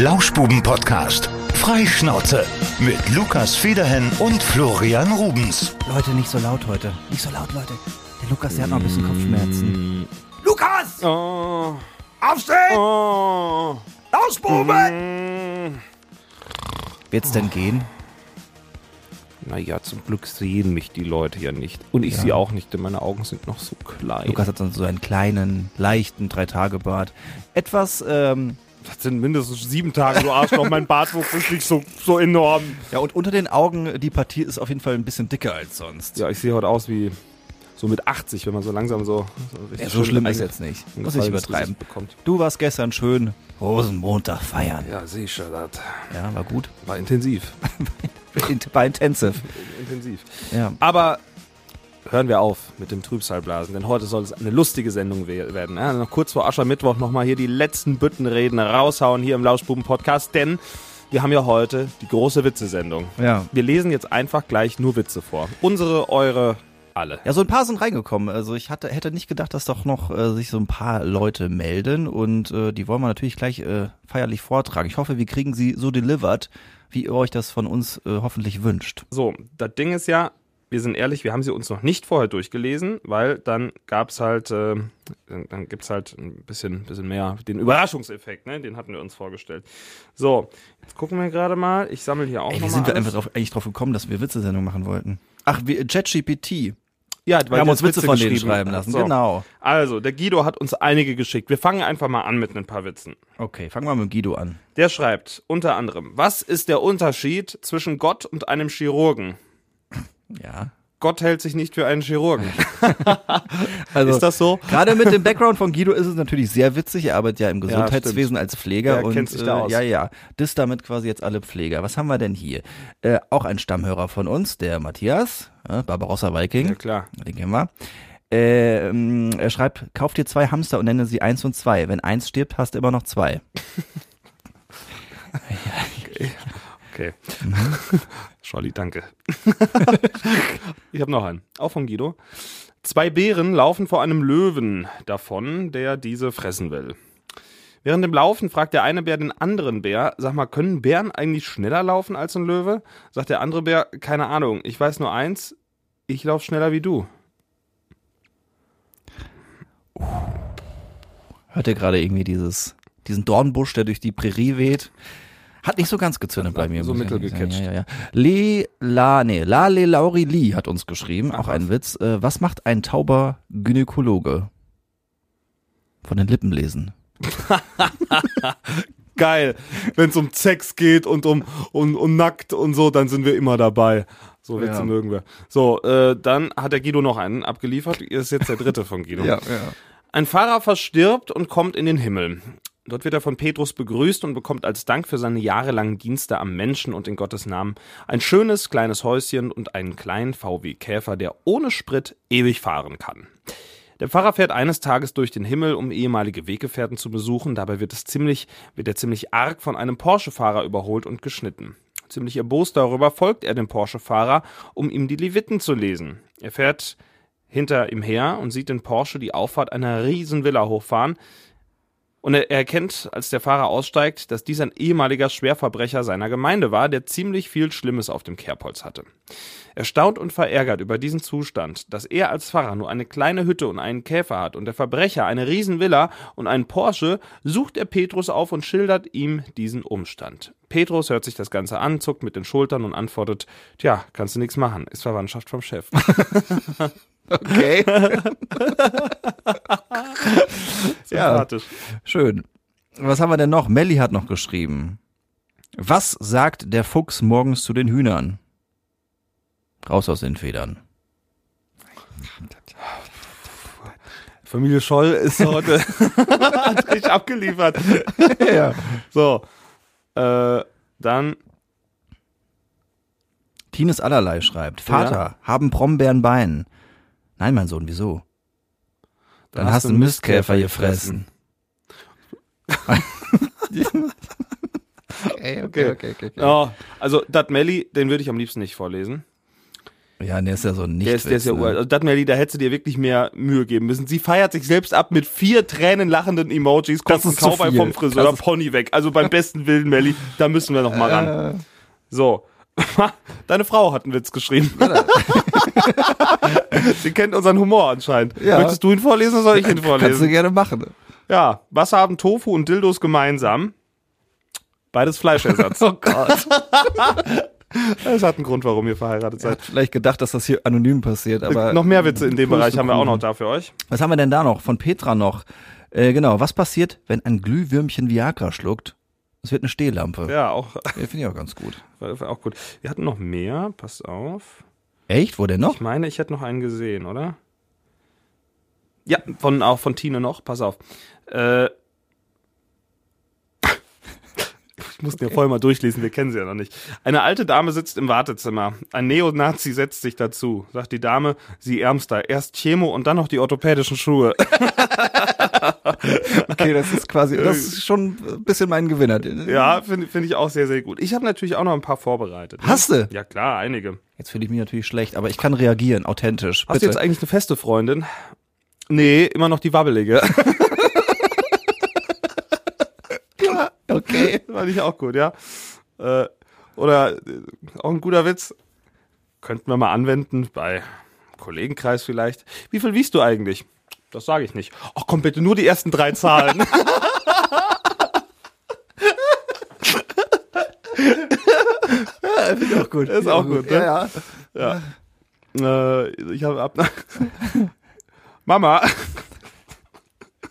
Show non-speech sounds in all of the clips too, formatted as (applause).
Lauschbuben-Podcast. Freischnauze. Mit Lukas Federhen und Florian Rubens. Leute, nicht so laut heute. Nicht so laut, Leute. Der Lukas, der hat noch ein bisschen Kopfschmerzen. Lukas! Oh, Aufstehen! oh, Lauschbuben! Wird's denn gehen? Naja, zum Glück sehen mich die Leute ja nicht. Und ich Ja. sie auch nicht, denn meine Augen sind noch so klein. Lukas hat dann so einen kleinen, leichten Drei-Tage-Bart. Etwas, ähm, das sind mindestens sieben Tage, du Arschloch. mein Bartwuchs ist nicht so, so enorm. ja, und unter den Augen, die Partie ist auf jeden Fall ein bisschen dicker als sonst. Ja, ich sehe heute aus wie so mit 80, wenn man so langsam so... So, richtig Ja, so schlimm ist jetzt nicht. Muss ich übertreiben. Bekommt. Du warst gestern schön Rosenmontag feiern. Ja, sehe ich schon, das Ja, war gut. war intensiv. (laughs) War intensiv. Ja. Aber hören wir auf mit dem Trübsalblasen, denn heute soll es eine lustige Sendung we- werden. Ja, noch kurz vor Aschermittwoch nochmal hier die letzten Büttenreden raushauen hier im Lauschbuben-Podcast, denn wir haben ja heute die große Witzesendung. Ja. Wir lesen jetzt einfach gleich nur Witze vor. Unsere, eure, alle. Ja, so ein paar sind reingekommen. Also ich hatte, hätte nicht gedacht, dass doch noch äh, sich so ein paar Leute melden und äh, die wollen wir natürlich gleich äh, feierlich vortragen. Ich hoffe, wir kriegen sie so delivered, wie ihr euch das von uns äh, hoffentlich wünscht. So, das Ding ist ja, wir sind ehrlich, wir haben sie uns noch nicht vorher durchgelesen, weil dann gab's halt, äh, dann, dann gibt's halt ein bisschen, bisschen mehr den Überraschungseffekt, ne? Den hatten wir uns vorgestellt. So, jetzt gucken wir gerade mal. Ich sammle hier auch Ey, noch wie mal sind wir einfach drauf, eigentlich drauf gekommen, dass wir Witzesendung machen wollten? Ach, wir, ChatGPT. Ja, Wir haben uns Witze von denen schreiben lassen. So. Genau. Also, der Guido hat uns einige geschickt. Wir fangen einfach mal an mit ein paar Witzen. Okay, fangen wir mit Guido an. Der schreibt unter anderem, was ist der Unterschied zwischen Gott und einem Chirurgen? Ja. Gott hält sich nicht für einen Chirurgen. (laughs) Also, Ist das so? Gerade mit dem Background von Guido ist es natürlich sehr witzig. Er arbeitet ja im Gesundheitswesen als Pfleger Der und kennt sich da äh, aus. ja, ja, das damit quasi jetzt alle Pfleger. Was haben wir denn hier? Äh, auch ein Stammhörer von uns, der Matthias, äh, Barbarossa Viking. Ja, klar. Den kennen wir. Ähm, er schreibt, kauf dir zwei Hamster und nenne sie eins und zwei. Wenn eins stirbt, hast du immer noch zwei. (laughs) Okay. Scholli, danke. (laughs) ich habe noch einen. Auch von Guido. Zwei Bären laufen vor einem Löwen davon, der diese fressen will. Während dem Laufen fragt der eine Bär den anderen Bär, sag mal, können Bären eigentlich schneller laufen als ein Löwe? Sagt der andere Bär, keine Ahnung, ich weiß nur eins, ich laufe schneller wie du. Hört ihr gerade irgendwie dieses, diesen Dornbusch, der durch die Prärie weht? Hat nicht so ganz gezündet bei mir. so sagen. mittelgecatcht. Ja, ja, ja. Le, la, nee, la, le, Lauri, li hat uns geschrieben. auch ein Witz. Äh, was macht ein tauber Gynäkologe? Von den Lippen lesen. (laughs) Geil. Wenn es um Sex geht und um, um, um nackt und so, dann sind wir immer dabei. So Witze Ja. mögen wir. So, äh, dann hat der Guido noch einen abgeliefert. Ist jetzt der dritte von Guido. (laughs) ja. Ein Fahrer verstirbt und kommt in den Himmel. Dort wird er von Petrus begrüßt und bekommt als Dank für seine jahrelangen Dienste am Menschen und in Gottes Namen ein schönes kleines Häuschen und einen kleinen VW Käfer, der ohne Sprit ewig fahren kann. Der Pfarrer fährt eines Tages durch den Himmel, um ehemalige Weggefährten zu besuchen. Dabei wird es ziemlich, wird er ziemlich arg von einem Porsche-Fahrer überholt und geschnitten. Ziemlich erbost darüber folgt er dem Porsche-Fahrer, um ihm die Leviten zu lesen. Er fährt hinter ihm her und sieht den Porsche die Auffahrt einer riesen Villa hochfahren. Und er erkennt, als der Fahrer aussteigt, dass dies ein ehemaliger Schwerverbrecher seiner Gemeinde war, der ziemlich viel Schlimmes auf dem Kerbholz hatte. Erstaunt und verärgert über diesen Zustand, dass er als Pfarrer nur eine kleine Hütte und einen Käfer hat und der Verbrecher eine Riesenvilla und einen Porsche, sucht er Petrus auf und schildert ihm diesen Umstand. Petrus hört sich das Ganze an, zuckt mit den Schultern und antwortet, tja, kannst du nichts machen, ist Verwandtschaft vom Chef. (laughs) Okay. (laughs) Sympathisch. Schön. Was haben wir denn noch? Melli hat noch geschrieben. Was sagt der Fuchs morgens zu den Hühnern? Raus aus den Federn. Familie Scholl ist heute (laughs) hat abgeliefert. (laughs) ja. So, äh, dann Tines allerlei schreibt. Vater, haben Brombeeren Bein? Nein, mein Sohn, wieso? Dann, hast du einen Mistkäfer gefressen. (laughs) okay, okay, okay, Ja, also dat Melli, den würde ich am liebsten nicht vorlesen. Ja, der ist ja so ein Der ist, der ist ja Nichtwitz, uralt. ne? Also das Melly, da hättest du dir wirklich mehr Mühe geben müssen. Sie feiert sich selbst ab mit vier Tränen lachenden Emojis, kommt ein Cowboy vom Friseur, ist- Pony weg. Also beim besten Willen, Melly, da müssen wir noch mal ran. Äh, So. (laughs) Deine Frau hat einen Witz geschrieben. (laughs) (laughs) Sie kennt unseren Humor anscheinend. Ja. Möchtest du ihn vorlesen oder soll ich ihn Kannst du vorlesen? gerne machen. Ja. Was haben Tofu und Dildos gemeinsam? Beides Fleischersatz. (laughs) Oh Gott. (laughs) Es hat einen Grund, warum ihr verheiratet seid. vielleicht gedacht, dass das hier anonym passiert, aber noch mehr Witze in dem Bereich haben wir auch noch da für euch. Was haben wir denn da noch? Von Petra noch. Äh, genau, was passiert, wenn ein Glühwürmchen Viagra schluckt? Es wird eine Stehlampe. Ja. Ja, auch, Finde ich auch ganz gut. war auch gut. Wir hatten noch mehr. Pass auf. Echt? Wo denn noch? Ich meine, ich hätte noch einen gesehen, oder? Ja, von, auch von Tine noch. Pass auf. Äh, (laughs) ich musste ja vorher mal durchlesen, wir kennen sie ja noch nicht. Eine alte Dame sitzt im Wartezimmer. Ein Neonazi setzt sich dazu. Sagt die Dame, sie ärmster. Erst Chemo und dann noch die orthopädischen Schuhe. (laughs) Okay, das ist quasi, das ist schon ein bisschen mein Gewinner. Ja, finde find ich auch sehr, sehr gut. Ich habe natürlich auch noch ein paar vorbereitet. ne? Hast du? Ja, klar, einige. Jetzt fühle ich mich natürlich schlecht, aber ich kann reagieren, authentisch. Hast du jetzt eigentlich eine feste Freundin? Nee, immer noch die wabbelige. (laughs) okay. Fand ich auch gut, ja. Äh, oder äh, auch ein guter Witz. Könnten wir mal anwenden bei Kollegenkreis vielleicht. Wie viel wiegst du eigentlich? Das sage ich nicht. Ach komm bitte, nur die ersten drei Zahlen. (laughs) Finde ich auch gut. Ist auch gut, ne? Ja, ja. äh, ich habe ab. (laughs) Mama,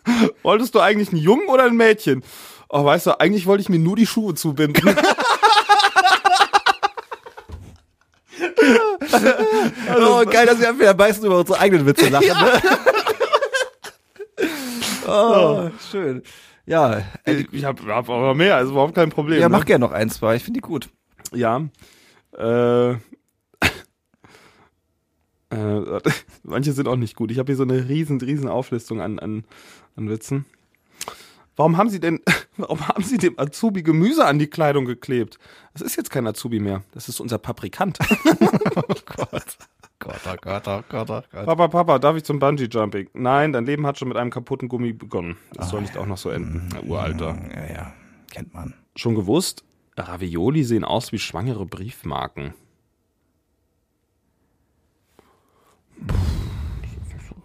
(laughs) wolltest du eigentlich einen Jungen oder ein Mädchen? Oh, weißt du, eigentlich wollte ich mir nur die Schuhe zubinden. oh, geil, dass wir wieder meistens über unsere eigenen Witze lachen. Ne? Oh, schön. Ja, äh, ich habe hab aber mehr, also überhaupt kein Problem. ja, ne? mach gerne noch ein, zwei. Ich finde die gut. Ja. Äh, (laughs) äh, manche sind auch nicht gut. Ich habe hier so eine riesen, riesen Auflistung an, an, an Witzen. Warum haben Sie denn, (laughs) warum haben Sie dem Azubi Gemüse an die Kleidung geklebt? Das ist jetzt kein Azubi mehr. Das ist unser Paprikant. (laughs) Oh Gott. Gott, oh Gott, oh oh. Papa, Papa, darf ich zum Bungee-Jumping? Nein, dein Leben hat schon mit einem kaputten Gummi begonnen. Das soll nicht auch noch so enden. Na, Uralter. Ja, ja, kennt man. Schon gewusst? Ravioli sehen aus wie schwangere Briefmarken.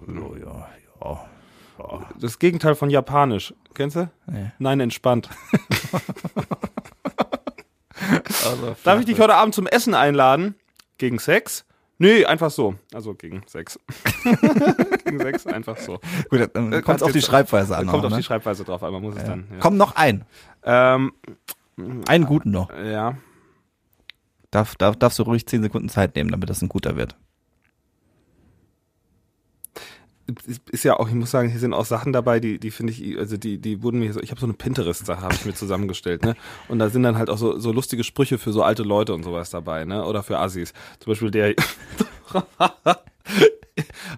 Oh, ja, ja. Das Gegenteil von Japanisch. Kennst du? Nee. Nein, entspannt. (laughs) Also, Darf ich dich heute Abend zum Essen einladen? Gegen Sex? Nee, einfach so. Also gegen Sex. (laughs) gegen Sex, einfach so. Gut, dann Äh, kommt auf die Schreibweise an. Kommt noch, auf ne? die Schreibweise drauf man muss es dann. Ja. Komm, noch ein. Ähm, Einen guten noch. ja. Darf, darf, darfst du ruhig zehn Sekunden Zeit nehmen, damit das ein guter wird. Ist- ja auch, ich muss sagen, hier sind auch Sachen dabei, die, die finde ich, also die, die wurden mir so, ich habe so eine Pinterest-Sache, habe ich mir zusammengestellt, ne? Und da sind dann halt auch so, so lustige Sprüche für so alte Leute und sowas dabei, ne? Oder für Assis. Zum Beispiel der (laughs)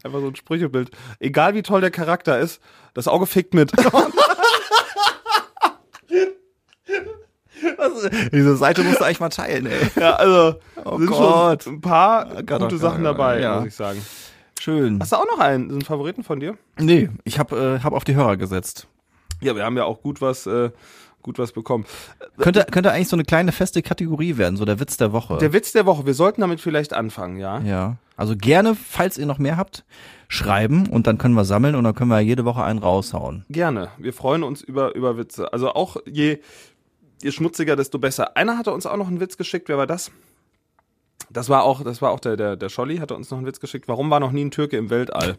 einfach so ein Sprüchebild. Egal wie toll der Charakter ist, das Auge fickt mit. (laughs) Diese Seite musst du eigentlich mal teilen, ey. ja, also Oh sind Gott. schon ein paar Gott, gute oh Sachen dabei, ja. muss ich sagen. Schön. Hast du auch noch einen, einen Favoriten von dir? Nee, ich hab, äh, hab auf die Hörer gesetzt. Ja, wir haben ja auch gut was, äh, gut was bekommen. Könnte, könnte eigentlich so eine kleine feste Kategorie werden, so der Witz der Woche. Der Witz der Woche, wir sollten damit vielleicht anfangen, ja? ja. Also gerne, falls ihr noch mehr habt, schreiben und dann können wir sammeln und dann können wir jede Woche einen raushauen. Gerne. Wir freuen uns über, über Witze. Also auch je, je schmutziger, desto besser. Einer hatte uns auch noch einen Witz geschickt. Wer war das? Das war auch, das war auch der, der, der Scholli, hatte uns noch einen Witz geschickt. Warum war noch nie ein Türke im Weltall?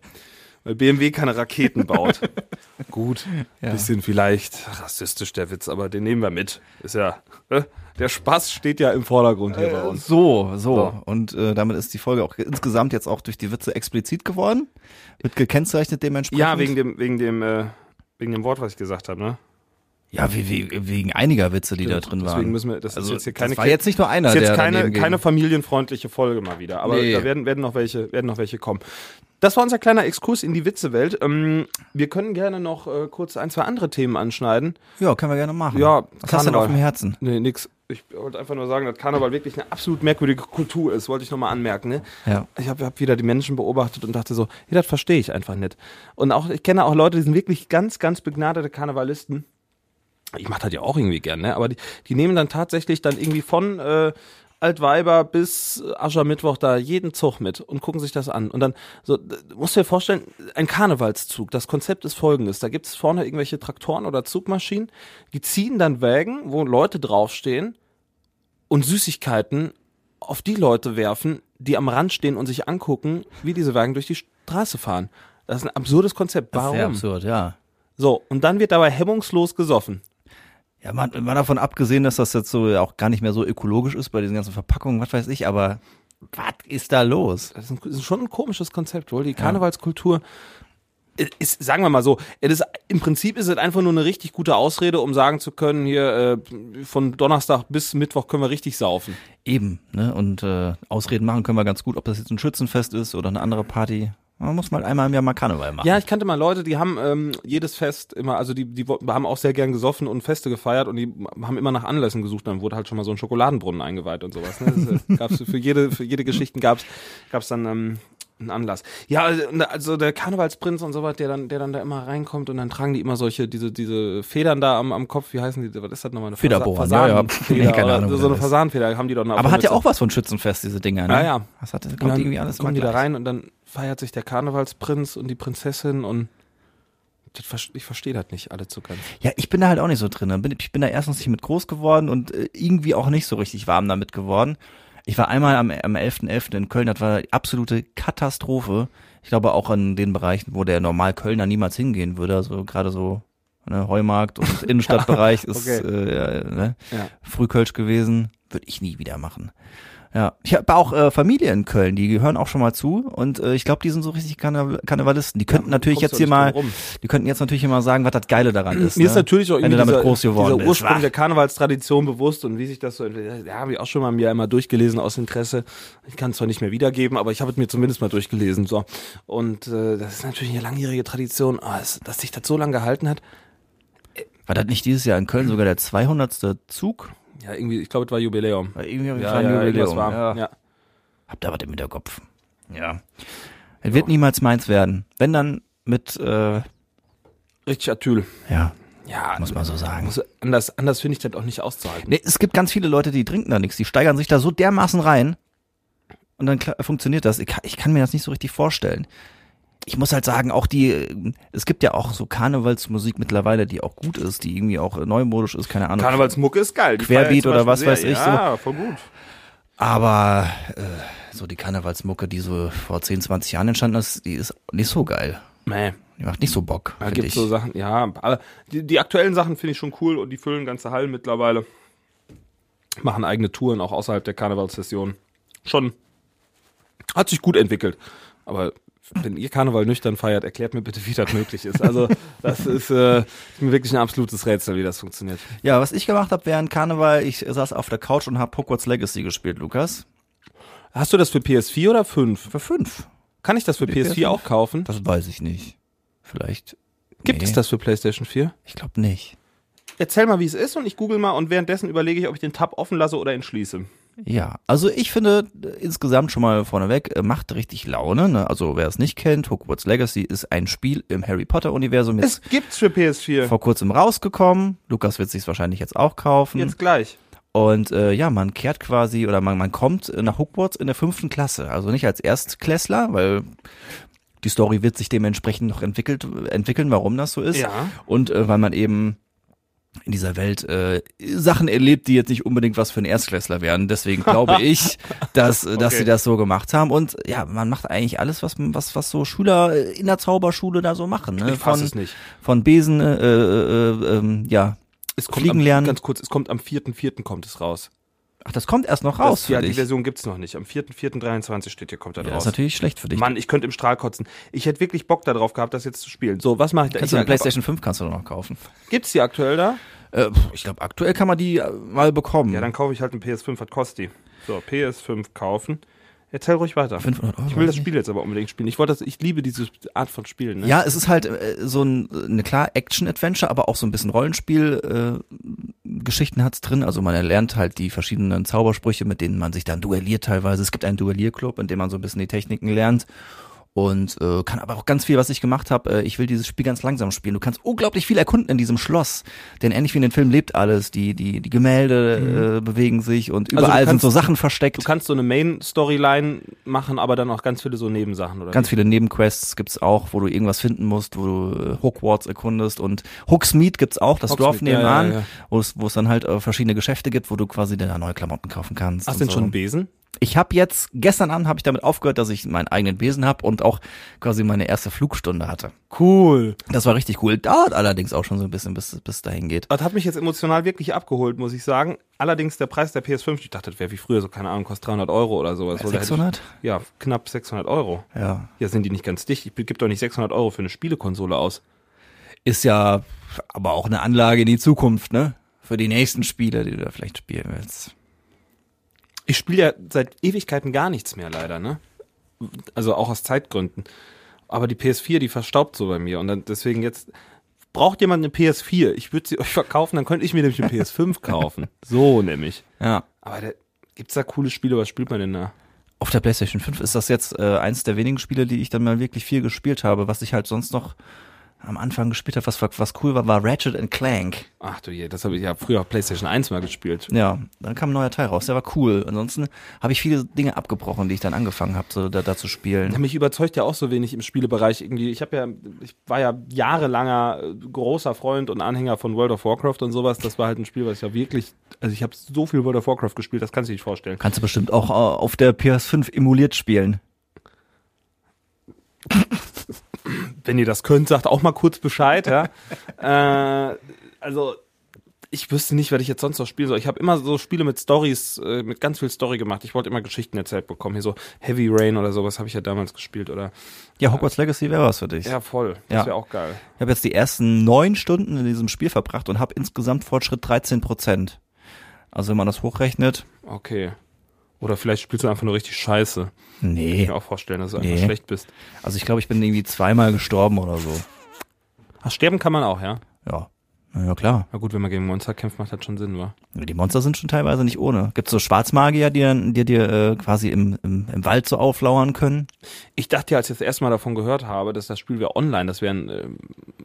Weil BMW keine Raketen baut. (laughs) Gut, Ja. bisschen vielleicht rassistisch der Witz, aber den nehmen wir mit. Ist ja, äh, der Spaß steht ja im Vordergrund hier bei uns. So, so. So. Und äh, damit ist die Folge auch insgesamt jetzt auch durch die Witze explizit geworden. Wird gekennzeichnet dementsprechend. Ja, wegen dem, wegen dem, äh, wegen dem Wort, was ich gesagt habe, ne? Ja, wie, wie, wegen einiger Witze, die da drin Deswegen waren. müssen wir, das also, ist jetzt hier keine das war jetzt nicht nur einer, ist jetzt der keine, keine familienfreundliche Folge mal wieder, aber Nee. da werden, werden, noch welche, werden noch welche kommen. Das war unser kleiner Exkurs in die Witzewelt. Ähm, wir können gerne noch äh, kurz ein, zwei andere Themen anschneiden. Ja, können wir gerne machen. Ja, Was hast du denn auf dem Herzen? Nee, nix. Ich wollte einfach nur sagen, dass Karneval wirklich eine absolut merkwürdige Kultur ist, wollte ich nochmal anmerken. Ne? Ja. Ich habe hab wieder die Menschen beobachtet und dachte so, ja, das verstehe ich einfach nicht. Und auch, ich kenne auch Leute, die sind wirklich ganz, ganz begnadete Karnevalisten. Ich mache das ja auch irgendwie gern, ne? Aber die, die nehmen dann tatsächlich dann irgendwie von äh, Altweiber bis Aschermittwoch da jeden Zug mit und gucken sich das an. Und dann, so, musst du dir vorstellen, ein Karnevalszug. Das Konzept ist folgendes. Da gibt es vorne irgendwelche Traktoren oder Zugmaschinen, die ziehen dann Wägen, wo Leute draufstehen und Süßigkeiten auf die Leute werfen, die am Rand stehen und sich angucken, wie diese Wagen durch die Straße fahren. Das ist ein absurdes Konzept. Das ist sehr Warum? absurd, ja. So, und dann wird dabei hemmungslos gesoffen. Ja, man, mal davon abgesehen, dass das jetzt so auch gar nicht mehr so ökologisch ist bei diesen ganzen Verpackungen, was weiß ich, aber was ist da los? Das ist, ein, das ist schon ein komisches Konzept, wohl. Die Karnevalskultur ist, sagen wir mal so, ist, im Prinzip ist es einfach nur eine richtig gute Ausrede, um sagen zu können, hier äh, von Donnerstag bis Mittwoch können wir richtig saufen. Eben, ne? Und äh, Ausreden machen können wir ganz gut, ob das jetzt ein Schützenfest ist oder eine andere Party. Man muss mal einmal im Jahr mal Karneval machen. Ja, ich kannte mal Leute, die haben ähm, jedes Fest immer, also die, die haben auch sehr gern gesoffen und Feste gefeiert und die haben immer nach Anlässen gesucht. Dann wurde halt schon mal so ein Schokoladenbrunnen eingeweiht und sowas. Ne? Das, äh, gab's für jede für jede Geschichten gab's gab's dann ähm, einen Anlass. Ja, also der Karnevalsprinz und so was, der dann der dann da immer reinkommt und dann tragen die immer solche diese diese Federn da am, am Kopf. Wie heißen die? Was ist das nochmal? Eine Federbohren, Fasan- ja, ja. Nee, (laughs) keine Ahnung, So eine. Fasanenfeder haben die doch noch. aber hat ja auch was von Schützenfest, diese Dinger, ne? Ja, ja. Hat das? Und Kommt dann irgendwie alles kommen die da rein und dann feiert sich der Karnevalsprinz und die Prinzessin und das, ich verstehe das nicht alle zu ganz. Ja, ich bin da halt auch nicht so drin. Ich bin da erstens nicht mit groß geworden und äh, irgendwie auch nicht so richtig warm damit geworden. Ich war einmal am, am 11.11. in Köln, das war eine absolute Katastrophe. Ich glaube auch an den Bereichen, wo der normal Kölner niemals hingehen würde. Also gerade so ne, Heumarkt und (laughs) Innenstadtbereich ist Okay. äh, ne, Ja. Frühkölsch gewesen. Würde ich nie wieder machen. Ja, ich habe auch äh, Familie in Köln, die gehören auch schon mal zu und äh, ich glaube, die sind so richtig Karne Karnevalisten. Die könnten natürlich kommst jetzt hier mal, rum. die könnten jetzt natürlich immer sagen, was das Geile daran ist. Mir ne? ist natürlich auch Wenn du irgendwie damit dieser, groß geworden dieser bist. Ursprung Wah. der Karnevalstradition bewusst und wie sich das so entwickelt. Ja, habe ich auch schon mal mir einmal durchgelesen aus Interesse. Ich kann es zwar nicht mehr wiedergeben, aber ich habe es mir zumindest mal durchgelesen. So und äh, das ist natürlich eine langjährige Tradition, Ah, es- dass sich das so lange gehalten hat. War das nicht dieses Jahr in Köln sogar der 200. Zug? Ja, irgendwie, ich glaube, es war Jubiläum. War irgendwie Ja, ein ja, Jubiläum. war. Ja. Ja. Habt ihr was im Hinterkopf? Ja. Es wird niemals meins werden. Wenn dann mit, äh, Richtig Atyl. ja, Ja, muss man so sagen. muss, anders, anders finde ich das auch nicht auszuhalten. Nee, es gibt ganz viele Leute, die trinken da nichts. Die steigern sich da so dermaßen rein. Und dann funktioniert das. Ich ich kann mir das nicht so richtig vorstellen. Ich muss halt sagen, auch die, es gibt ja auch so Karnevalsmusik mittlerweile, die auch gut ist, die irgendwie auch neumodisch ist, keine Ahnung. Karnevalsmucke ist geil. Die Querbeat oder was Beispiel weiß ich sehr. Ja, voll gut. Aber äh, so die Karnevalsmucke, die so vor 10, 20 Jahren entstanden ist, die ist nicht so geil. Nee. Die macht nicht so Bock, Da gibt so Sachen, ja, aber die, die aktuellen Sachen finde ich schon cool und die füllen ganze Hallen mittlerweile. Machen eigene Touren auch außerhalb der Karnevalssession. Schon. Hat sich gut entwickelt. Aber wenn ihr Karneval nüchtern feiert, erklärt mir bitte, wie das möglich ist. Also, das ist, äh, ist mir wirklich ein absolutes Rätsel, wie das funktioniert. ja, was ich gemacht habe während Karneval, ich saß auf der Couch und habe Hogwarts Legacy gespielt, Lukas. Hast du das für PS4 oder 5? Für fünf. Kann ich das für Die PS4 auch kaufen? Das weiß ich nicht. Vielleicht. Gibt nee, es das für PlayStation 4? Ich glaube nicht. Erzähl mal, wie es ist und ich google mal und währenddessen überlege ich, ob ich den Tab offen lasse oder ihn schließe. Ja, also ich finde äh, insgesamt schon mal vorneweg, äh, macht richtig Laune. Ne? Also wer es nicht kennt, Hogwarts Legacy ist ein Spiel im Harry Potter Universum Es gibt's für PS4. vor kurzem rausgekommen. Lukas wird sich wahrscheinlich jetzt auch kaufen. Jetzt gleich. Und äh, ja, man kehrt quasi oder man, man kommt nach Hogwarts in der fünften Klasse. Also nicht als Erstklässler, weil die Story wird sich dementsprechend noch entwickelt, entwickeln, warum das so ist. Ja. Und äh, weil man eben in dieser Welt äh, Sachen erlebt, die jetzt nicht unbedingt was für einen Erstklässler wären. Deswegen glaube (laughs) ich, dass, äh, dass Okay. sie das so gemacht haben. Und ja, man macht eigentlich alles, was was was so Schüler äh, in der Zauberschule da so machen. Ne? Von es nicht. von Besen, äh, äh, äh, ähm, ja. Es kommt Fliegen am, lernen. Ganz kurz, es kommt am 4.4. kommt es raus. Ach, das kommt erst noch raus das, ja, die dich. Version gibt's noch nicht. Am 4.4.23 steht hier, kommt er Ja, raus. ist natürlich schlecht für dich. Mann, ich könnte im Strahl kotzen. Ich hätte wirklich Bock darauf gehabt, das jetzt zu spielen. So, was mache ich da? Kannst ich, du eine PlayStation 5 kannst du noch kaufen. Gibt's die aktuell da? Äh, ich glaube, aktuell kann man die äh, mal bekommen. Ja, dann kaufe ich halt eine PS5. Was kostet die? So, PS5 kaufen. Erzähl ruhig weiter. 500 Euro. Ich will das Spiel jetzt aber unbedingt spielen. Ich wollte das, ich liebe diese Art von Spielen. Ne? Ja, es ist halt äh, so ein, eine klar Action-Adventure, aber auch so ein bisschen Rollenspiel äh, Geschichten hat's drin. Also man erlernt halt die verschiedenen Zaubersprüche, mit denen man sich dann duelliert teilweise. Es gibt einen Duellierclub, in dem man so ein bisschen die Techniken lernt und äh, kann aber auch ganz viel, was ich gemacht habe. Äh, ich will dieses Spiel ganz langsam spielen. Du kannst unglaublich viel erkunden in diesem Schloss, denn ähnlich wie in den Filmen lebt alles. Die die die Gemälde äh, bewegen sich und Also du überall sind kannst- so Sachen versteckt. Du kannst so eine Main-Storyline machen, aber dann auch ganz viele so Nebensachen, oder? Ganz wie? viele Nebenquests gibt's auch, wo du irgendwas finden musst, wo du äh, Hogwarts erkundest und Hooksmeade gibt's auch, das Dorf Hogsmeade, ja, nebenan, ja, ja. wo es wo es dann halt äh, verschiedene Geschäfte gibt, wo du quasi dann neue Klamotten kaufen kannst. Und sind so. schon Besen? Ich habe jetzt gestern Abend habe ich damit aufgehört, dass ich meinen eigenen Besen habe und auch quasi meine erste Flugstunde hatte. Cool. Das war richtig cool. Dauert allerdings auch schon so ein bisschen, bis bis es dahin geht. Das hat mich jetzt emotional wirklich abgeholt, muss ich sagen. Allerdings der Preis der PS5, ich dachte, das wäre wie früher, so keine Ahnung, kostet 300 Euro oder sowas. Oder hätte ich- 600? Ja, knapp 600 Euro. Ja. Ja, sind die nicht ganz dicht? Ich gebe doch nicht 600 Euro für eine Spielekonsole aus. Ist ja aber auch eine Anlage in die Zukunft, ne? Für die nächsten Spiele, die du da vielleicht spielen willst. Ich spiele ja seit Ewigkeiten gar nichts mehr, leider, ne? Also auch aus Zeitgründen. Aber die PS4, die verstaubt so bei mir. Und dann deswegen jetzt, braucht jemand eine PS4? Ich würde sie euch verkaufen, dann könnte ich mir nämlich eine PS5 (laughs) kaufen. So nämlich. Ja. Aber da, gibt's da coole Spiele? Was spielt man denn da? Auf der PlayStation 5 ist das jetzt äh, eins der wenigen Spiele, die ich dann mal wirklich viel gespielt habe. Was ich halt sonst noch am Anfang gespielt habe, was, was cool war, war Ratchet and Clank. Ach du je, das habe ich ja früher auf PlayStation 1 mal gespielt. Ja, dann kam ein neuer Teil raus, der war cool. Ansonsten habe ich viele Dinge abgebrochen, die ich dann angefangen habe, so da, da zu spielen. Ja, mich überzeugt ja auch so wenig im Spielebereich irgendwie. Ich habe ja, ich war ja jahrelanger äh, großer Freund und Anhänger von World of Warcraft und sowas. Das war halt ein Spiel, was ich ja wirklich, also ich habe so viel World of Warcraft gespielt, das kannst du dir nicht vorstellen. Kannst du bestimmt auch äh, auf der PS5 emuliert spielen. (laughs) Wenn ihr das könnt, sagt auch mal kurz Bescheid, ja. (laughs) äh, also ich wüsste nicht, was ich jetzt sonst noch spielen soll. Ich habe immer so Spiele mit Stories, äh, mit ganz viel Story gemacht. Ich wollte immer Geschichten erzählt bekommen. Hier so Heavy Rain oder sowas habe ich ja damals gespielt oder Ja, Hogwarts Legacy wäre was für dich. ja voll. Das Ja. wäre auch geil. Ich habe jetzt die ersten neun Stunden in diesem Spiel verbracht und habe insgesamt Fortschritt 13 Prozent. Also wenn man das hochrechnet, Okay. Oder vielleicht spielst du einfach nur richtig Scheiße. Ich nee. kann mir auch vorstellen, dass du Nee. einfach schlecht bist. Also ich glaube, ich bin irgendwie zweimal gestorben oder so. Ach, sterben kann man auch, ja? Ja. Ja, klar. Na gut, wenn man gegen Monster kämpft, macht das schon Sinn, wa? Die Monster sind schon teilweise nicht ohne. Gibt's so Schwarzmagier, die dann, die dir äh, quasi im, im, im Wald so auflauern können? Ich dachte ja, als ich das erste Mal davon gehört habe, dass das Spiel wäre online, das wäre ein, ähm,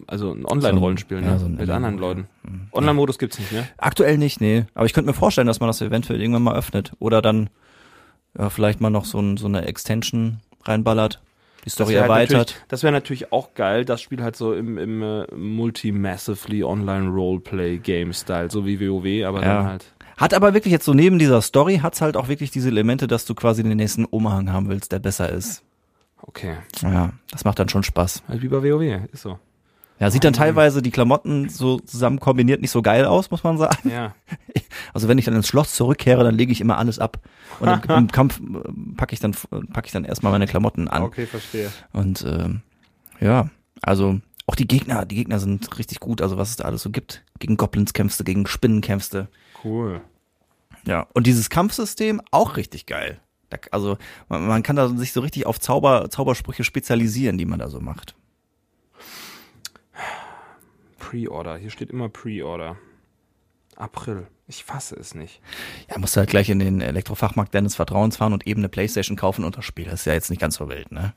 also ein Online-Rollenspiel, So ne? ja, so ein Mit anderen Leuten. Online-Modus gibt's nicht, ne? Aktuell nicht, nee. Aber ich könnte mir vorstellen, dass man das eventuell irgendwann mal öffnet. Oder dann ja, vielleicht mal noch so, ein, so eine Extension reinballert, die Story halt erweitert. natürlich- Das wäre natürlich auch geil, das Spiel halt so im, im äh, Multi-Massively Online Roleplay Game Style, so wie WoW, aber Ja. dann halt. Hat aber wirklich jetzt so neben dieser Story, hat's halt auch wirklich diese Elemente, dass du quasi den nächsten Umhang haben willst, der besser ist. Okay. Ja, das macht dann schon Spaß. Halt wie bei WoW, ist so. Ja, sieht dann teilweise die Klamotten so zusammen kombiniert nicht so geil aus, muss man sagen. Ja. (laughs) Also wenn ich dann ins Schloss zurückkehre, dann lege ich immer alles ab. Und im, (laughs) im Kampf äh, packe ich dann packe ich dann erstmal meine Klamotten an. Okay, verstehe. Und ähm, ja, also auch die Gegner, die Gegner sind richtig gut, also was es da alles so gibt. Gegen Goblins kämpfst du, gegen Spinnen kämpfst du. Cool. Ja. Und dieses Kampfsystem auch richtig geil. Da, also man, man kann da sich so richtig auf Zauber, Zaubersprüche spezialisieren, die man da so macht. Pre-Order. Hier steht immer Pre-Order. April. Ich fasse es nicht. Ja, musst du halt gleich in den Elektrofachmarkt deines Vertrauens fahren und eben eine Playstation kaufen und das Spiel. Das ist ja jetzt nicht ganz so wild, ne?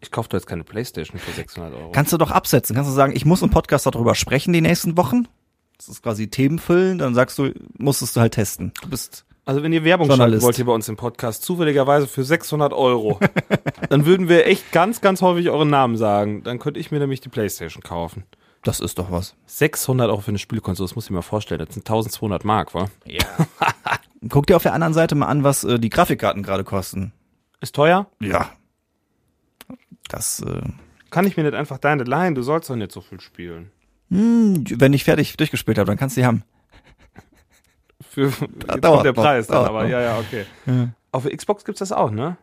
Ich kaufe da jetzt keine Playstation für 600 Euro. Kannst du doch absetzen. Kannst du sagen, ich muss im Podcast darüber sprechen die nächsten Wochen. Das ist quasi Themen füllen, dann sagst du, musstest du halt testen. Du bist Also wenn ihr Werbung Journalist. wollt hier bei uns im Podcast, zufälligerweise für 600 Euro, (laughs) dann würden wir echt ganz, ganz häufig euren Namen sagen. Dann könnte ich mir nämlich die Playstation kaufen. Das ist doch was. 600 Euro für eine Spielekonsole, das muss ich mir mal vorstellen. Das sind 1200 Mark, wa? Ja. (laughs) Guck dir auf der anderen Seite mal an, was äh, die Grafikkarten gerade kosten. Ist teuer? Ja. Das, äh, Kann ich mir nicht einfach deine leihen? Du sollst doch nicht so viel spielen. hm, wenn ich fertig durchgespielt habe, dann kannst du die haben. (laughs) Für jetzt dauert kommt der noch, Preis dann, aber noch. ja, ja, okay. Auf der Xbox gibt's das auch, ne?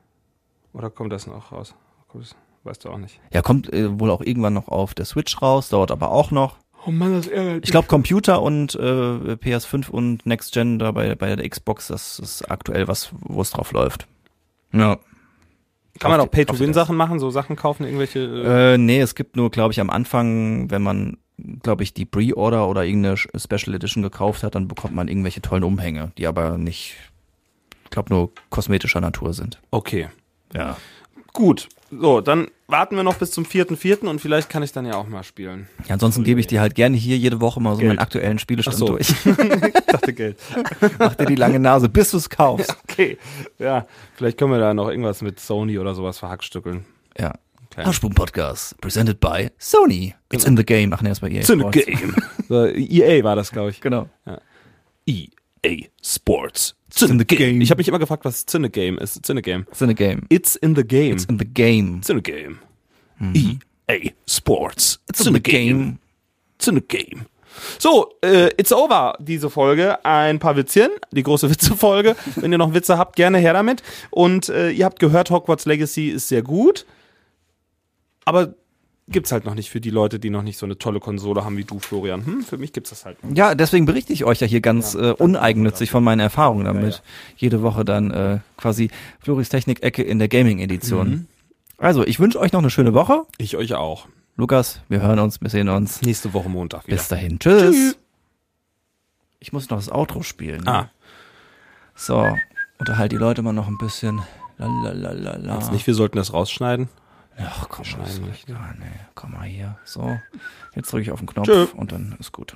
Oder kommt das noch raus? Kommt das- Weißt du auch nicht. Ja, kommt äh, wohl auch irgendwann noch auf der Switch raus, dauert aber auch noch. Oh Mann, das ärgert Ich glaube, Computer und äh, PS5 und Next Gen da bei, bei der Xbox, das ist aktuell was, wo es drauf läuft. Ja. Kann man auch Pay-to-Win-Sachen machen, so Sachen kaufen, irgendwelche. Äh? Äh, nee, es gibt nur, glaube ich, am Anfang, wenn man, glaube ich, die Pre-Order oder irgendeine Special Edition gekauft hat, dann bekommt man irgendwelche tollen Umhänge, die aber nicht, ich glaube, nur kosmetischer Natur sind. okay. Ja. Gut. So, dann warten wir noch bis zum 4.4. und vielleicht kann ich dann ja auch mal spielen. ja ansonsten gebe ich dir halt gerne hier jede Woche mal so Geld. meinen aktuellen Spielestand so. durch. (laughs) (laughs) ich dachte Geld. Mach dir die lange Nase, bis du es kaufst. Okay. Ja, vielleicht können wir da noch irgendwas mit Sony oder sowas verhackstückeln. Ja. Okay. Arschboom Podcast, presented by Sony. It's in the game. Ach nee, das war EA. It's in the game. so, EA war das, glaube ich. Genau. EA Sports. It's in the game. Ich habe mich immer gefragt, was It's in the game ist. It's in the game. It's in the game. It's in the game. It's in the game. It's in the game. EA Sports. It's, in the game. It's in the game. So, äh, it's over, diese Folge. Ein paar Witzchen, die große (laughs) Witze-Folge. Wenn ihr noch Witze habt, gerne her damit. Und äh, ihr habt gehört, Hogwarts Legacy ist sehr gut. Aber gibt's halt noch nicht für die Leute, die noch nicht so eine tolle Konsole haben wie du, Florian. Hm, für mich gibt's das halt noch. Ja, deswegen berichte ich euch ja hier ganz äh, uneigennützig von meinen Erfahrungen damit. Jede Woche dann äh, quasi Floris Technik-Ecke in der Gaming-Edition. Also, ich wünsche euch noch eine schöne Woche. Ich euch auch. Lukas, wir hören uns, wir sehen uns. Nächste Woche Montag wieder. Bis dahin. Tschüss. Tschüss. Ich muss noch das Outro spielen. Ah, So, unterhalt die Leute mal noch ein bisschen. Lalalala. jetzt nicht, wir sollten das rausschneiden. Ach komm, das ist gar nicht. Ne? Ah, komm mal hier. So, jetzt drücke ich auf den Knopf Tschö. und dann ist gut.